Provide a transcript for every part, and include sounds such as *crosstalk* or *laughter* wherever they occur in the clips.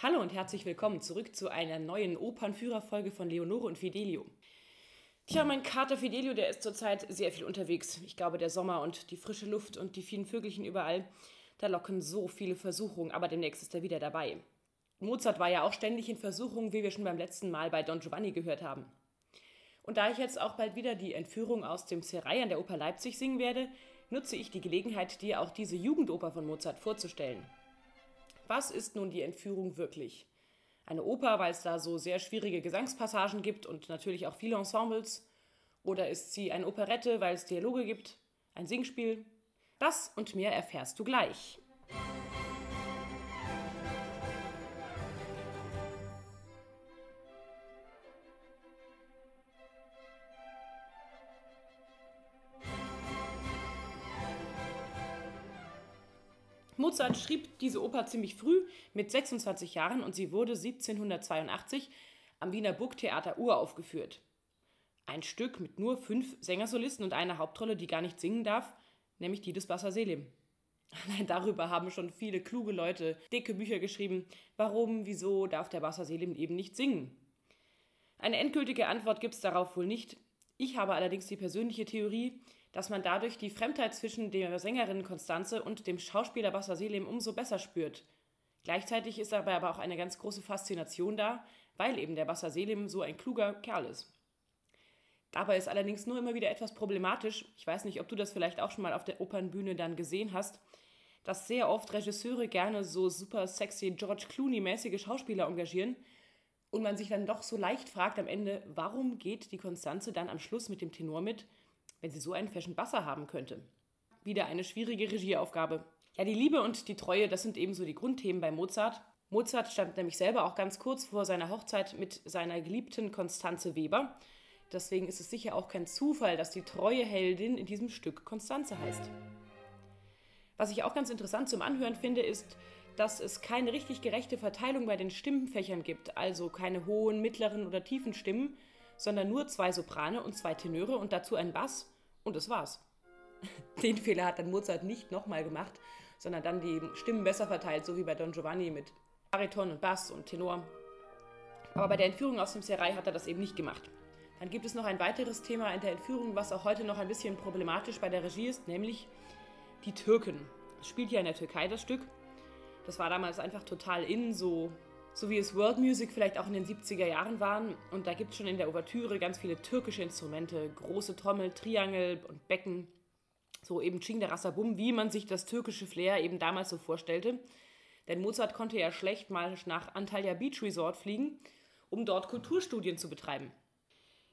Hallo und herzlich willkommen zurück zu einer neuen Opernführerfolge von Leonore und Fidelio. Tja, mein Kater Fidelio, der ist zurzeit sehr viel unterwegs. Ich glaube, der Sommer und die frische Luft und die vielen Vögelchen überall, da locken so viele Versuchungen, aber demnächst ist er wieder dabei. Mozart war ja auch ständig in Versuchung, wie wir schon beim letzten Mal bei Don Giovanni gehört haben. Und da ich jetzt auch bald wieder die Entführung aus dem Serai an der Oper Leipzig singen werde, nutze ich die Gelegenheit, dir auch diese Jugendoper von Mozart vorzustellen. Was ist nun die Entführung wirklich? Eine Oper, weil es da so sehr schwierige Gesangspassagen gibt und natürlich auch viele Ensembles? Oder ist sie eine Operette, weil es Dialoge gibt? Ein Singspiel? Das und mehr erfährst du gleich. Mozart schrieb diese Oper ziemlich früh, mit 26 Jahren, und sie wurde 1782 am Wiener Burgtheater uraufgeführt. Ein Stück mit nur fünf Sängersolisten und einer Hauptrolle, die gar nicht singen darf, nämlich die des Bassa Selim. Allein darüber haben schon viele kluge Leute dicke Bücher geschrieben. Warum, wieso darf der Bassa Selim eben nicht singen? Eine endgültige Antwort gibt es darauf wohl nicht. Ich habe allerdings die persönliche Theorie, dass man dadurch die Fremdheit zwischen der Sängerin Konstanze und dem Schauspieler Bassa Selim umso besser spürt. Gleichzeitig ist dabei aber auch eine ganz große Faszination da, weil eben der Bassa Selim so ein kluger Kerl ist. Dabei ist allerdings nur immer wieder etwas problematisch, ich weiß nicht, ob du das vielleicht auch schon mal auf der Opernbühne dann gesehen hast, dass sehr oft Regisseure gerne so super sexy George Clooney-mäßige Schauspieler engagieren und man sich dann doch so leicht fragt am Ende, warum geht die Konstanze dann am Schluss mit dem Tenor mit wenn sie so einen Fashion Basser haben könnte. Wieder eine schwierige Regieaufgabe. Ja, die Liebe und die Treue, das sind ebenso die Grundthemen bei Mozart. Mozart stand nämlich selber auch ganz kurz vor seiner Hochzeit mit seiner geliebten Konstanze Weber. Deswegen ist es sicher auch kein Zufall, dass die treue Heldin in diesem Stück Konstanze heißt. Was ich auch ganz interessant zum Anhören finde, ist, dass es keine richtig gerechte Verteilung bei den Stimmenfächern gibt, also keine hohen, mittleren oder tiefen Stimmen, sondern nur zwei Soprane und zwei Tenöre und dazu ein Bass und das war's. *laughs* Den Fehler hat dann Mozart nicht nochmal gemacht, sondern dann die Stimmen besser verteilt, so wie bei Don Giovanni mit Bariton und Bass und Tenor. Aber bei der Entführung aus dem Serai hat er das eben nicht gemacht. Dann gibt es noch ein weiteres Thema in der Entführung, was auch heute noch ein bisschen problematisch bei der Regie ist, nämlich die Türken. Es spielt ja in der Türkei das Stück. Das war damals einfach total in, so so wie es World Music vielleicht auch in den 70er Jahren waren. Und da gibt es schon in der Ouvertüre ganz viele türkische Instrumente, große Trommel, Triangel und Becken. So eben Chingdarasabum, wie man sich das türkische Flair eben damals so vorstellte. Denn Mozart konnte ja schlecht mal nach Antalya Beach Resort fliegen, um dort Kulturstudien zu betreiben.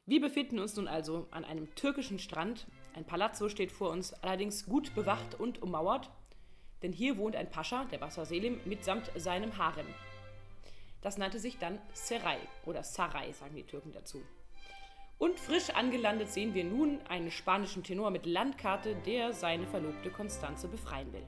Wir befinden uns nun also an einem türkischen Strand. Ein Palazzo steht vor uns, allerdings gut bewacht und ummauert. Denn hier wohnt ein Pascha, der Bassa Selim, mitsamt seinem Harem. Das nannte sich dann Serai oder Sarai, sagen die Türken dazu. Und frisch angelandet sehen wir nun einen spanischen Tenor mit Landkarte, der seine Verlobte Konstanze befreien will.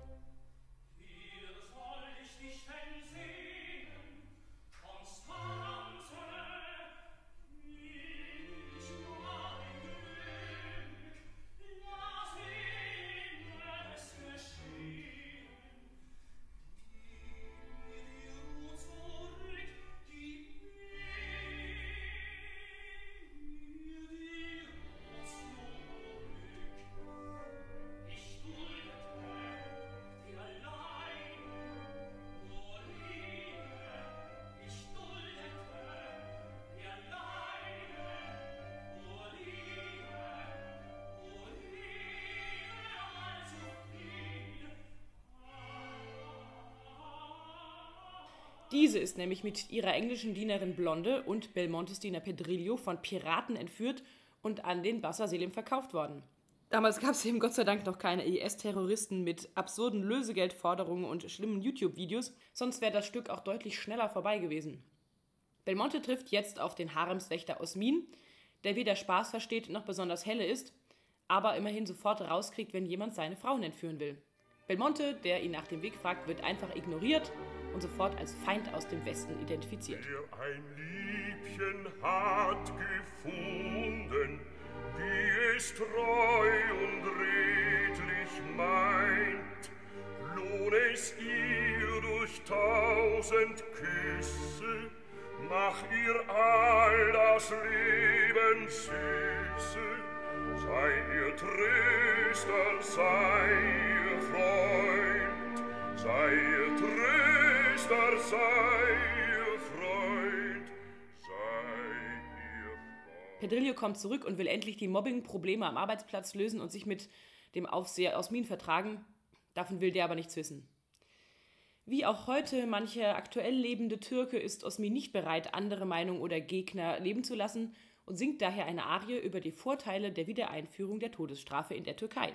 Diese ist nämlich mit ihrer englischen Dienerin Blonde und Belmontes Diener Pedrillo von Piraten entführt und an den Bassa Selim verkauft worden. Damals gab es eben Gott sei Dank noch keine IS-Terroristen mit absurden Lösegeldforderungen und schlimmen YouTube-Videos, sonst wäre das Stück auch deutlich schneller vorbei gewesen. Belmonte trifft jetzt auf den Haremswächter Osmin, der weder Spaß versteht noch besonders helle ist, aber immerhin sofort rauskriegt, wenn jemand seine Frauen entführen will. Belmonte, der ihn nach dem Weg fragt, wird einfach ignoriert und sofort als Feind aus dem Westen identifiziert. Wer ein Liebchen hat gefunden, wie es treu und redlich meint, lohn es ihr durch tausend Küsse, mach ihr all das Leben süße, sei ihr Tröster, sei ihr Freund, sei ihr Tröster, Pedrillo kommt zurück und will endlich die Mobbing-Probleme am Arbeitsplatz lösen und sich mit dem Aufseher Osmin vertragen. Davon will der aber nichts wissen. Wie auch heute mancher aktuell lebende Türke ist Osmin nicht bereit, andere Meinung oder Gegner leben zu lassen und singt daher eine Arie über die Vorteile der Wiedereinführung der Todesstrafe in der Türkei.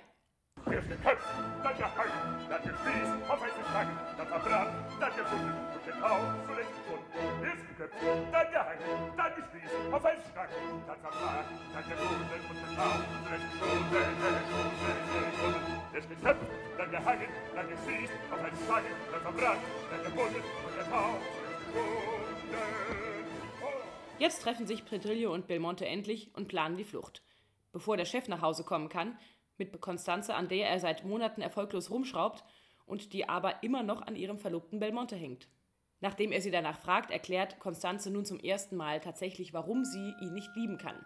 Jetzt treffen sich Pedrillo und Belmonte endlich und planen die Flucht. Bevor der Chef nach Hause kommen kann, mit Constanze, an der er seit Monaten erfolglos rumschraubt und die aber immer noch an ihrem Verlobten Belmonte hängt. Nachdem er sie danach fragt, erklärt Constanze nun zum ersten Mal tatsächlich, warum sie ihn nicht lieben kann.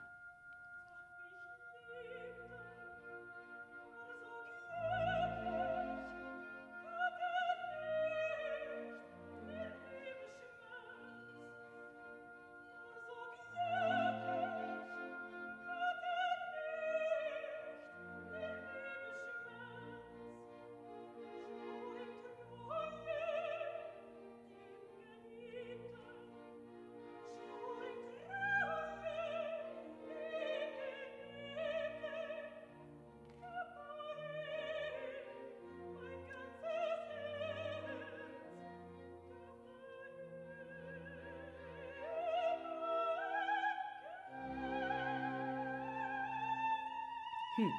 Hm.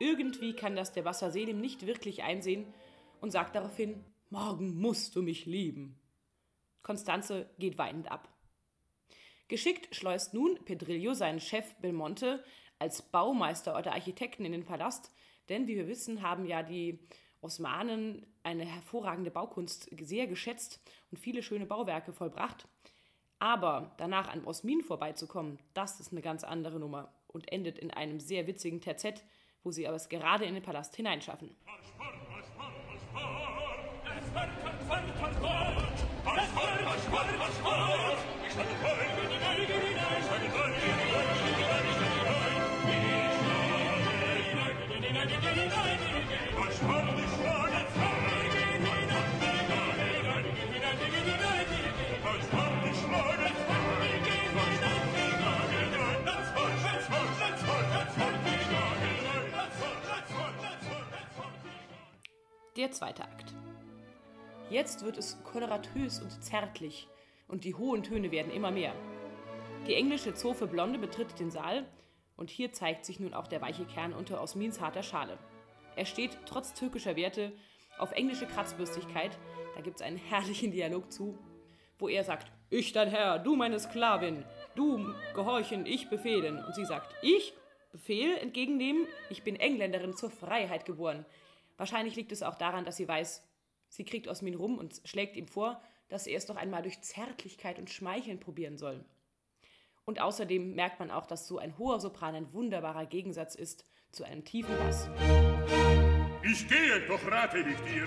Irgendwie kann das der Wasser Selim nicht wirklich einsehen und sagt daraufhin, morgen musst du mich lieben. Konstanze geht weinend ab. Geschickt schleust nun Pedrillo seinen Chef Belmonte als Baumeister oder Architekten in den Palast, denn wie wir wissen, haben ja die Osmanen eine hervorragende Baukunst sehr geschätzt und viele schöne Bauwerke vollbracht. Aber danach an Osmin vorbeizukommen, das ist eine ganz andere Nummer und endet in einem sehr witzigen Terzett, wo sie aber es gerade in den Palast hineinschaffen. Der zweite Akt. Jetzt wird es koloratös und zärtlich und die hohen Töne werden immer mehr. Die englische Zofe Blonde betritt den Saal und hier zeigt sich nun auch der weiche Kern unter Osmins harter Schale. Er steht trotz türkischer Werte auf englische Kratzbürstigkeit, da gibt es einen herrlichen Dialog zu, wo er sagt, ich dein Herr, du meine Sklavin, du gehorchen, ich befehlen. Und sie sagt, ich Befehl entgegennehmen, ich bin Engländerin zur Freiheit geboren. Wahrscheinlich liegt es auch daran, dass sie weiß, sie kriegt Osmin rum und schlägt ihm vor, dass er es doch einmal durch Zärtlichkeit und Schmeicheln probieren soll. Und außerdem merkt man auch, dass so ein hoher Sopran ein wunderbarer Gegensatz ist zu einem tiefen Bass. Ich gehe, doch rate ich dir,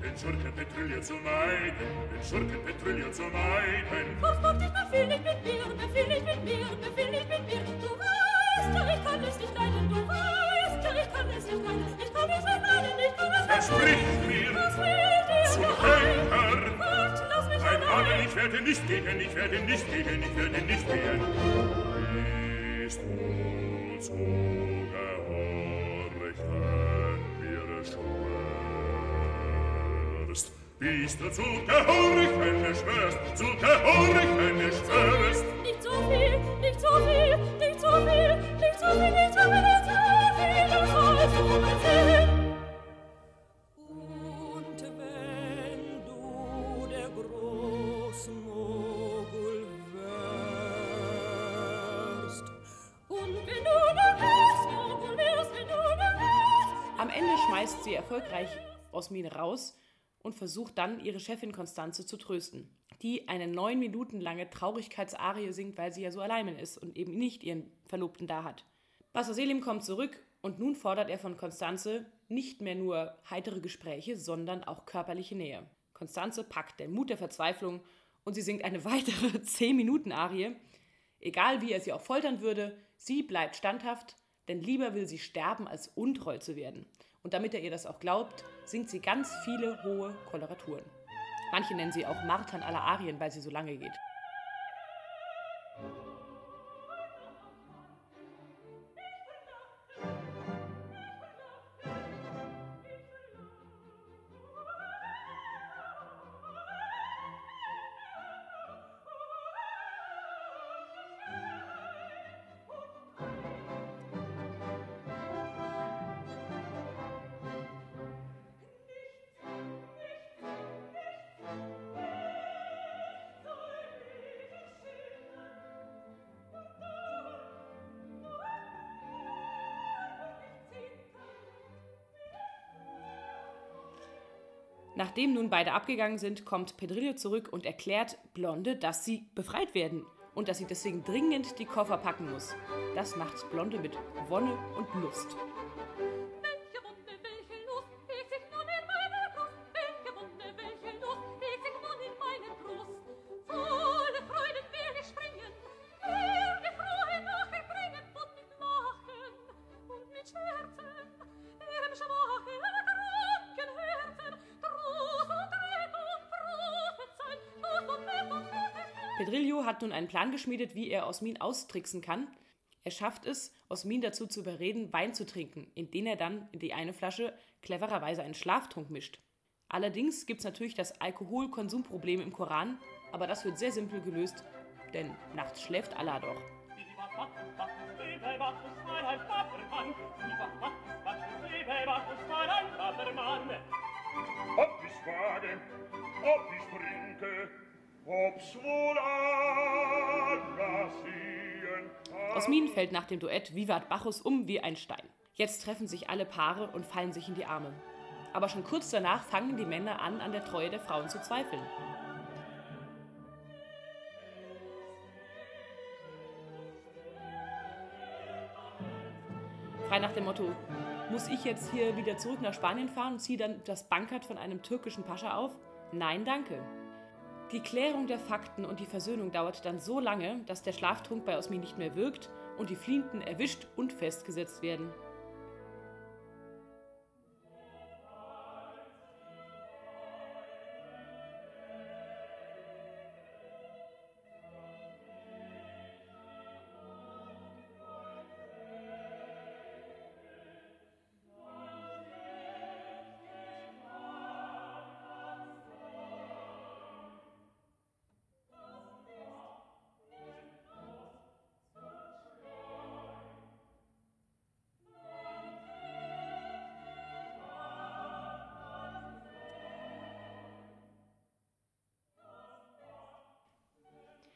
den Schurkenpetrouille zu meiden, den Schurkenpetrouille zu meiden. Was macht dich befehl nicht mit mir, befehl nicht mit mir, befehl nicht mit mir. Du weißt ja, ich kann es nicht leiden, du weißt ja, ich kann es nicht leiden, ich kann es nicht leiden, versprich mir, zum Henker. Nein, nein, ich werde nicht gehen, ich werde nicht gehen, ich werde nicht gehen. Bist du zu gehorchen, wir schwörst. Bist du zu gehorchen, schwörst, zu gehorchen, schwörst. Nicht so viel, nicht so viel, nicht so viel, nicht so viel, nicht so viel, nicht so viel. Sie erfolgreich Osmin raus und versucht dann, ihre Chefin Konstanze zu trösten, die eine neun Minuten lange Traurigkeitsarie singt, weil sie ja so allein ist und eben nicht ihren Verlobten da hat. Bassa Selim kommt zurück und nun fordert er von Konstanze nicht mehr nur heitere Gespräche, sondern auch körperliche Nähe. Konstanze packt den Mut der Verzweiflung und sie singt eine *laughs* weitere 10-Minuten-Arie. Egal wie er sie auch foltern würde, sie bleibt standhaft, denn lieber will sie sterben, als untreu zu werden. Und damit er ihr das auch glaubt, singt sie ganz viele hohe Koloraturen. Manche nennen sie auch Martern aller Arien, weil sie so lange geht. Nachdem nun beide abgegangen sind, kommt Pedrillo zurück und erklärt Blonde, dass sie befreit werden und dass sie deswegen dringend die Koffer packen muss. Das macht Blonde mit Wonne und Lust. Pedrillo hat nun einen Plan geschmiedet, wie er Osmin austricksen kann. Er schafft es, Osmin dazu zu überreden, Wein zu trinken, indem er dann in die eine Flasche clevererweise einen Schlaftrunk mischt. Allerdings gibt es natürlich das Alkoholkonsumproblem im Koran, aber das wird sehr simpel gelöst, denn nachts schläft Allah doch. Ob ich wage, ob ich trinke, Osmin fällt nach dem Duett Vivat Bacchus um wie ein Stein. Jetzt treffen sich alle Paare und fallen sich in die Arme. Aber schon kurz danach fangen die Männer an, an der Treue der Frauen zu zweifeln. Frei nach dem Motto, muss ich jetzt hier wieder zurück nach Spanien fahren und ziehe dann das Bankert von einem türkischen Pascha auf? Nein, danke. Die Klärung der Fakten und die Versöhnung dauert dann so lange, dass der Schlaftrunk bei Osmin nicht mehr wirkt und die Fliehenden erwischt und festgesetzt werden.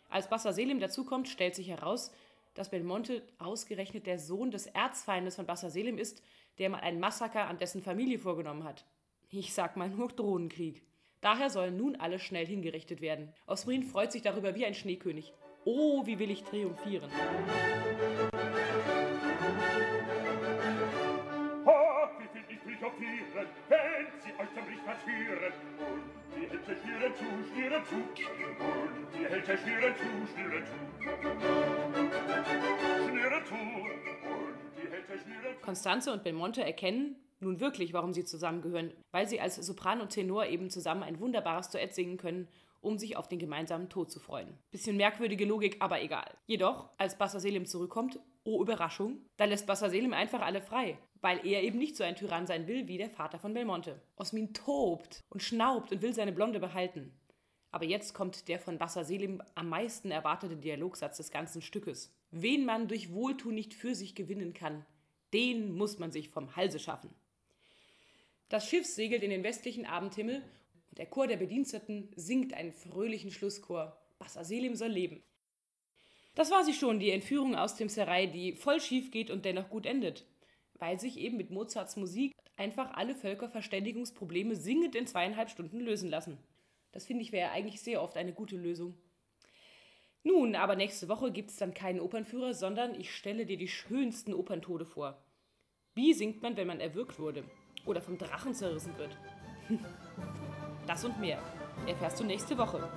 Als Bassa Selim dazukommt, stellt sich heraus, dass Belmonte ausgerechnet der Sohn des Erzfeindes von Bassa Selim ist, der mal ein Massaker an dessen Familie vorgenommen hat. Ich sag mal nur Drohnenkrieg. Daher sollen nun alle schnell hingerichtet werden. Osmin freut sich darüber wie ein Schneekönig. Oh, wie will ich triumphieren. Triumphieren, wenn sie euch zum Richter führen? Und die Hälfte schnieren zu, schnieren zu. Und die Hälfte schnieren zu, schnieren zu. Schnieren zu. Constanze und Belmonte erkennen nun wirklich, warum sie zusammengehören, weil sie als Sopran und Tenor eben zusammen ein wunderbares Duett singen können, um sich auf den gemeinsamen Tod zu freuen. Bisschen merkwürdige Logik, aber egal. Jedoch, als Bassa Selim zurückkommt, oh Überraschung, da lässt Bassa Selim einfach alle frei, weil er eben nicht so ein Tyrann sein will wie der Vater von Belmonte. Osmin tobt und schnaubt und will seine Blonde behalten. Aber jetzt kommt der von Bassa Selim am meisten erwartete Dialogsatz des ganzen Stückes. Wen man durch Wohltun nicht für sich gewinnen kann, den muss man sich vom Halse schaffen. Das Schiff segelt in den westlichen Abendhimmel und der Chor der Bediensteten singt einen fröhlichen Schlusschor. Bassa Selim soll leben. Das war sie schon, die Entführung aus dem Serai, die voll schief geht und dennoch gut endet. Weil sich eben mit Mozarts Musik einfach alle Völkerverständigungsprobleme singend in zweieinhalb Stunden lösen lassen. Das finde ich wäre eigentlich sehr oft eine gute Lösung. Nun, aber nächste Woche gibt es dann keinen Opernführer, sondern ich stelle dir die schönsten Operntode vor. Wie singt man, wenn man erwürgt wurde? Oder vom Drachen zerrissen wird? *laughs* Das und mehr erfährst du nächste Woche.